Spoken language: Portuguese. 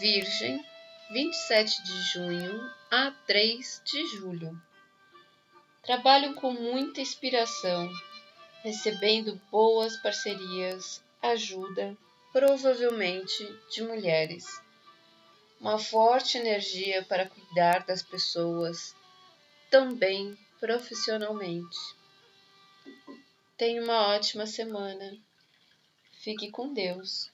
Virgem, 27 de junho a 3 de julho. Trabalho com muita inspiração, recebendo boas parcerias, ajuda, provavelmente de mulheres. Uma forte energia para cuidar das pessoas, também profissionalmente. Tenha uma ótima semana. Fique com Deus.